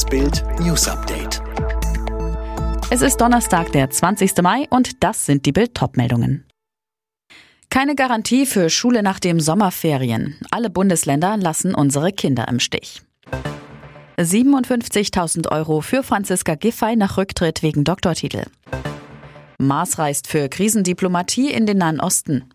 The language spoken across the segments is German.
Das Bild News Update. Es ist Donnerstag, der 20. Mai und das sind die Bild meldungen Keine Garantie für Schule nach dem Sommerferien. Alle Bundesländer lassen unsere Kinder im Stich. 57.000 Euro für Franziska Giffey nach Rücktritt wegen Doktortitel. Mars reist für Krisendiplomatie in den Nahen Osten.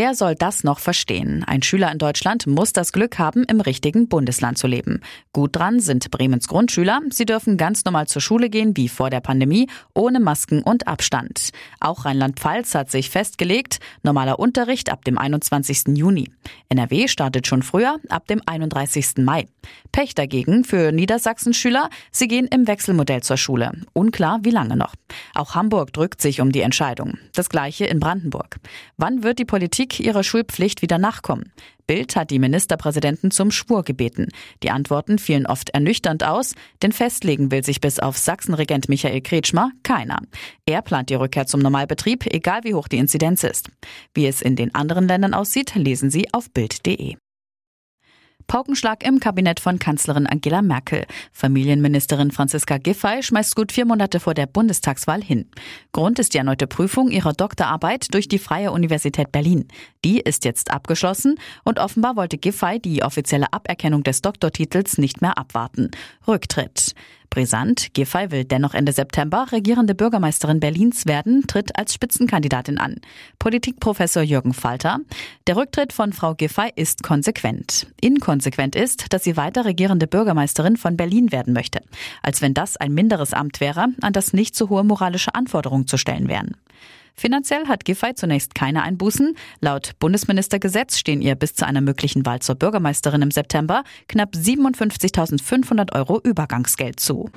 Wer soll das noch verstehen? Ein Schüler in Deutschland muss das Glück haben, im richtigen Bundesland zu leben. Gut dran sind Bremens Grundschüler. Sie dürfen ganz normal zur Schule gehen wie vor der Pandemie, ohne Masken und Abstand. Auch Rheinland-Pfalz hat sich festgelegt, normaler Unterricht ab dem 21. Juni. NRW startet schon früher, ab dem 31. Mai. Pech dagegen für Niedersachsen-Schüler, sie gehen im Wechselmodell zur Schule. Unklar, wie lange noch. Auch Hamburg drückt sich um die Entscheidung. Das gleiche in Brandenburg. Wann wird die Politik Politik ihrer Schulpflicht wieder nachkommen. Bild hat die Ministerpräsidenten zum Schwur gebeten. Die Antworten fielen oft ernüchternd aus, denn festlegen will sich bis auf Sachsenregent Michael Kretschmer keiner. Er plant die Rückkehr zum Normalbetrieb, egal wie hoch die Inzidenz ist. Wie es in den anderen Ländern aussieht, lesen Sie auf Bild.de. Paukenschlag im Kabinett von Kanzlerin Angela Merkel. Familienministerin Franziska Giffey schmeißt gut vier Monate vor der Bundestagswahl hin. Grund ist die erneute Prüfung ihrer Doktorarbeit durch die Freie Universität Berlin. Die ist jetzt abgeschlossen und offenbar wollte Giffey die offizielle Aberkennung des Doktortitels nicht mehr abwarten. Rücktritt. Brisant, Giffey will dennoch Ende September regierende Bürgermeisterin Berlins werden, tritt als Spitzenkandidatin an. Politikprofessor Jürgen Falter. Der Rücktritt von Frau Giffey ist konsequent. Inkonsequent ist, dass sie weiter regierende Bürgermeisterin von Berlin werden möchte. Als wenn das ein minderes Amt wäre, an das nicht so hohe moralische Anforderungen zu stellen wären. Finanziell hat Giffey zunächst keine Einbußen. Laut Bundesministergesetz stehen ihr bis zu einer möglichen Wahl zur Bürgermeisterin im September knapp 57.500 Euro Übergangsgeld zu.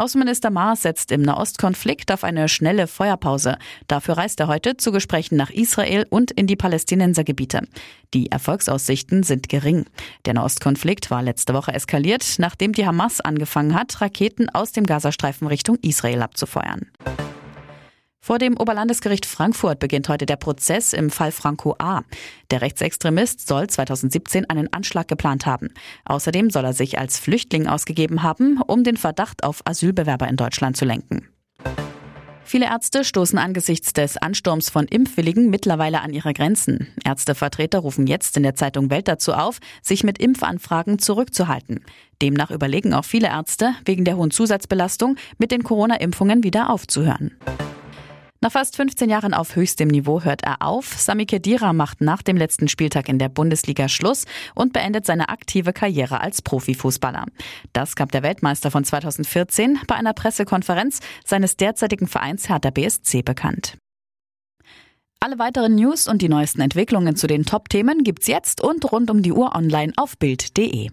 Außenminister Maas setzt im Nahostkonflikt auf eine schnelle Feuerpause. Dafür reist er heute zu Gesprächen nach Israel und in die Palästinensergebiete. Die Erfolgsaussichten sind gering. Der Nahostkonflikt war letzte Woche eskaliert, nachdem die Hamas angefangen hat, Raketen aus dem Gazastreifen Richtung Israel abzufeuern. Vor dem Oberlandesgericht Frankfurt beginnt heute der Prozess im Fall Franco A. Der Rechtsextremist soll 2017 einen Anschlag geplant haben. Außerdem soll er sich als Flüchtling ausgegeben haben, um den Verdacht auf Asylbewerber in Deutschland zu lenken. Viele Ärzte stoßen angesichts des Ansturms von Impfwilligen mittlerweile an ihre Grenzen. Ärztevertreter rufen jetzt in der Zeitung Welt dazu auf, sich mit Impfanfragen zurückzuhalten. Demnach überlegen auch viele Ärzte, wegen der hohen Zusatzbelastung mit den Corona-Impfungen wieder aufzuhören. Nach fast 15 Jahren auf höchstem Niveau hört er auf. Sami Khedira macht nach dem letzten Spieltag in der Bundesliga Schluss und beendet seine aktive Karriere als Profifußballer. Das gab der Weltmeister von 2014 bei einer Pressekonferenz seines derzeitigen Vereins Hertha BSC bekannt. Alle weiteren News und die neuesten Entwicklungen zu den Top-Themen gibt's jetzt und rund um die Uhr online auf Bild.de.